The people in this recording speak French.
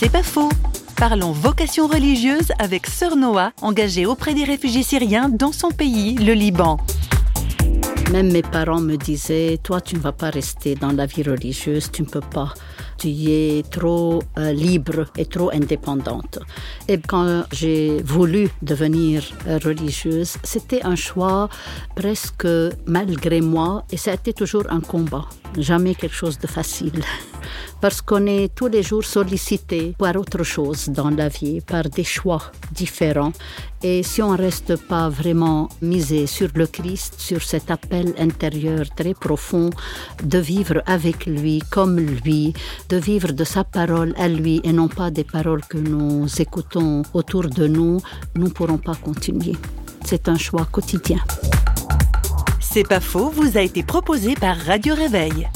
C'est pas faux. Parlons vocation religieuse avec Sœur Noah, engagée auprès des réfugiés syriens dans son pays, le Liban. Même mes parents me disaient, toi tu ne vas pas rester dans la vie religieuse, tu ne peux pas tu es trop euh, libre et trop indépendante. Et quand j'ai voulu devenir euh, religieuse, c'était un choix presque malgré moi et ça a été toujours un combat, jamais quelque chose de facile. Parce qu'on est tous les jours sollicité par autre chose dans la vie, par des choix différents. Et si on ne reste pas vraiment misé sur le Christ, sur cet appel intérieur très profond de vivre avec lui, comme lui, de vivre de sa parole à lui et non pas des paroles que nous écoutons autour de nous, nous ne pourrons pas continuer. C'est un choix quotidien. C'est pas faux, vous a été proposé par Radio Réveil.